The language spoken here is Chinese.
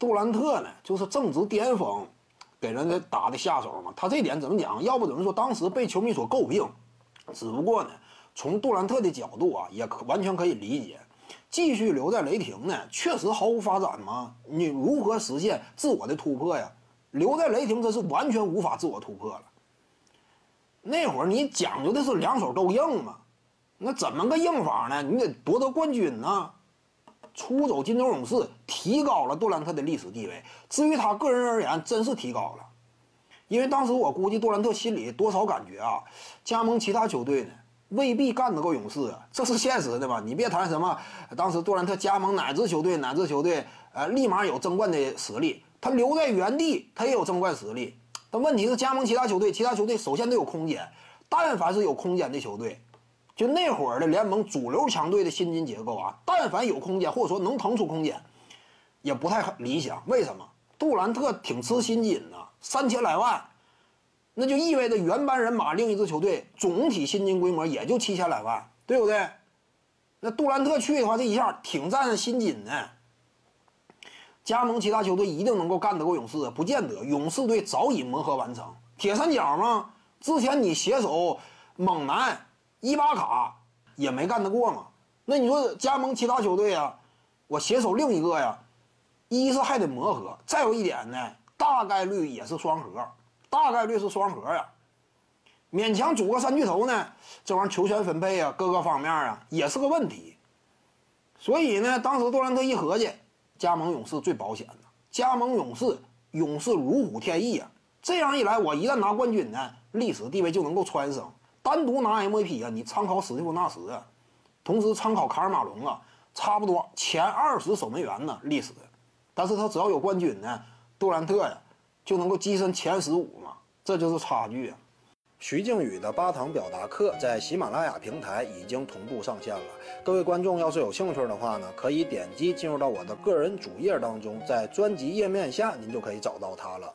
杜兰特呢，就是正值巅峰，给人家打的下手嘛。他这点怎么讲？要不怎么说当时被球迷所诟病？只不过呢，从杜兰特的角度啊，也可完全可以理解。继续留在雷霆呢，确实毫无发展吗？你如何实现自我的突破呀？留在雷霆，这是完全无法自我突破了。那会儿你讲究的是两手都硬嘛，那怎么个硬法呢？你得夺得冠军呢。出走金州勇士，提高了杜兰特的历史地位。至于他个人而言，真是提高了，因为当时我估计杜兰特心里多少感觉啊，加盟其他球队呢，未必干得过勇士啊，这是现实的嘛。你别谈什么，当时杜兰特加盟哪支球队，哪支球队，呃，立马有争冠的实力。他留在原地，他也有争冠实力。但问题是加盟其他球队，其他球队首先得有空间。但凡是有空间的球队，就那会儿的联盟主流强队的薪金结构啊，但凡有空间或者说能腾出空间，也不太理想。为什么？杜兰特挺吃薪金的，三千来万，那就意味着原班人马另一支球队总体薪金规模也就七千来万，对不对？那杜兰特去的话，这一下挺占薪金的。加盟其他球队一定能够干得过勇士？不见得。勇士队早已磨合完成，铁三角嘛。之前你携手猛男伊巴卡也没干得过嘛。那你说加盟其他球队啊？我携手另一个呀，一是还得磨合，再有一点呢，大概率也是双核，大概率是双核呀。勉强组个三巨头呢，这玩意儿球权分配啊，各个方面啊也是个问题。所以呢，当时杜兰特一合计。加盟勇士最保险的，加盟勇士，勇士如虎添翼啊！这样一来，我一旦拿冠军呢，历史地位就能够蹿升。单独拿 MVP 啊，你参考史蒂夫纳什啊，同时参考卡尔马龙啊，差不多前二十守门员呢历史。但是他只要有冠军呢，杜兰特呀就能够跻身前十五嘛，这就是差距啊。徐静宇的八堂表达课在喜马拉雅平台已经同步上线了。各位观众要是有兴趣的话呢，可以点击进入到我的个人主页当中，在专辑页面下您就可以找到它了。